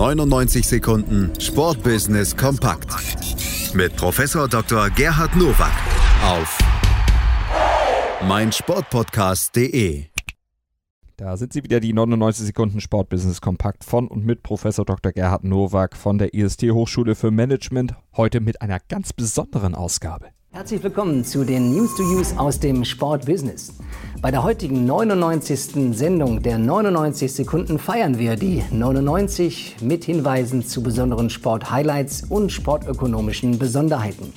99 Sekunden Sportbusiness kompakt mit Professor Dr. Gerhard Nowak auf meinsportpodcast.de. Da sind sie wieder, die 99 Sekunden Sportbusiness kompakt von und mit Professor Dr. Gerhard Nowak von der IST Hochschule für Management. Heute mit einer ganz besonderen Ausgabe. Herzlich willkommen zu den News to Use aus dem Sportbusiness. Bei der heutigen 99. Sendung der 99 Sekunden feiern wir die 99 mit Hinweisen zu besonderen Sporthighlights und sportökonomischen Besonderheiten.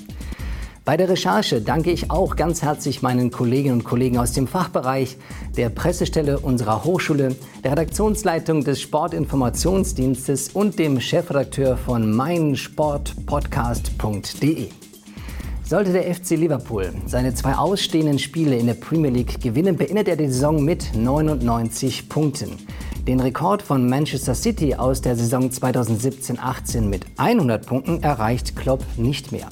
Bei der Recherche danke ich auch ganz herzlich meinen Kolleginnen und Kollegen aus dem Fachbereich, der Pressestelle unserer Hochschule, der Redaktionsleitung des Sportinformationsdienstes und dem Chefredakteur von meinsportpodcast.de. Sollte der FC Liverpool seine zwei ausstehenden Spiele in der Premier League gewinnen, beendet er die Saison mit 99 Punkten. Den Rekord von Manchester City aus der Saison 2017-18 mit 100 Punkten erreicht Klopp nicht mehr.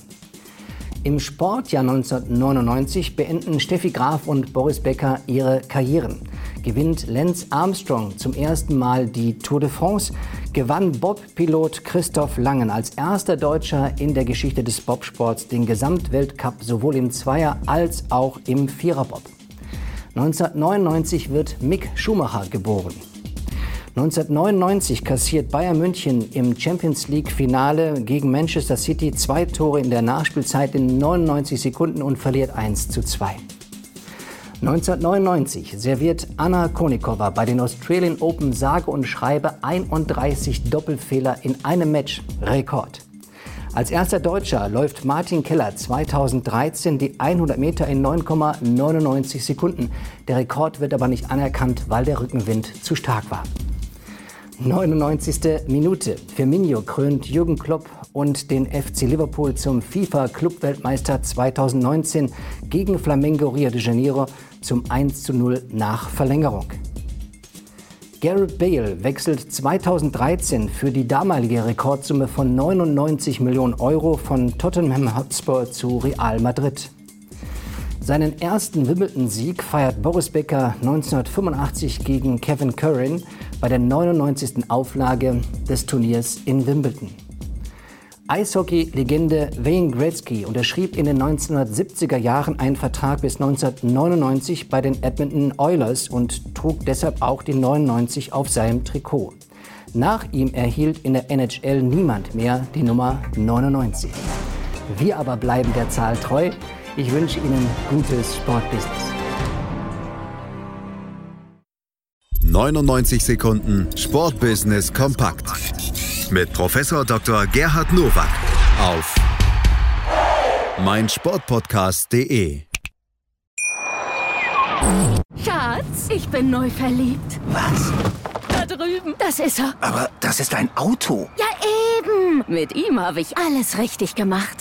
Im Sportjahr 1999 beenden Steffi Graf und Boris Becker ihre Karrieren. Gewinnt Lance Armstrong zum ersten Mal die Tour de France, gewann Bob-Pilot Christoph Langen als erster Deutscher in der Geschichte des Bobsports den Gesamtweltcup sowohl im Zweier- als auch im Viererbob. 1999 wird Mick Schumacher geboren. 1999 kassiert Bayern München im Champions League-Finale gegen Manchester City zwei Tore in der Nachspielzeit in 99 Sekunden und verliert 1 zu 2. 1999 serviert Anna Konikova bei den Australian Open sage und schreibe 31 Doppelfehler in einem Match. Rekord. Als erster Deutscher läuft Martin Keller 2013 die 100 Meter in 9,99 Sekunden. Der Rekord wird aber nicht anerkannt, weil der Rückenwind zu stark war. 99. Minute. Firmino krönt Jürgen Klopp und den FC Liverpool zum FIFA-Clubweltmeister 2019 gegen Flamengo Rio de Janeiro zum 1 zu 0 nach Verlängerung. Gareth Bale wechselt 2013 für die damalige Rekordsumme von 99 Millionen Euro von Tottenham Hotspur zu Real Madrid. Seinen ersten Wimbledon-Sieg feiert Boris Becker 1985 gegen Kevin Curran bei der 99. Auflage des Turniers in Wimbledon. Eishockey-Legende Wayne Gretzky unterschrieb in den 1970er Jahren einen Vertrag bis 1999 bei den Edmonton Oilers und trug deshalb auch die 99 auf seinem Trikot. Nach ihm erhielt in der NHL niemand mehr die Nummer 99. Wir aber bleiben der Zahl treu. Ich wünsche Ihnen gutes Sportbusiness. 99 Sekunden Sportbusiness kompakt mit Professor Dr. Gerhard Nowak auf meinsportpodcast.de. Schatz, ich bin neu verliebt. Was? Da drüben. Das ist er. Aber das ist ein Auto. Ja, eben. Mit ihm habe ich alles richtig gemacht.